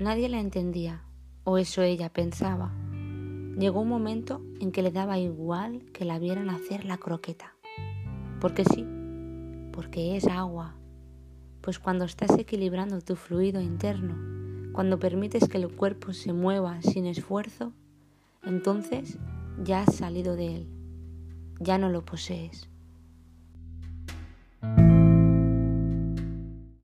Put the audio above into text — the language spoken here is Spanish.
Nadie la entendía, o eso ella pensaba. Llegó un momento en que le daba igual que la vieran hacer la croqueta. Porque sí, porque es agua. Pues cuando estás equilibrando tu fluido interno, cuando permites que el cuerpo se mueva sin esfuerzo, entonces ya has salido de él, ya no lo posees.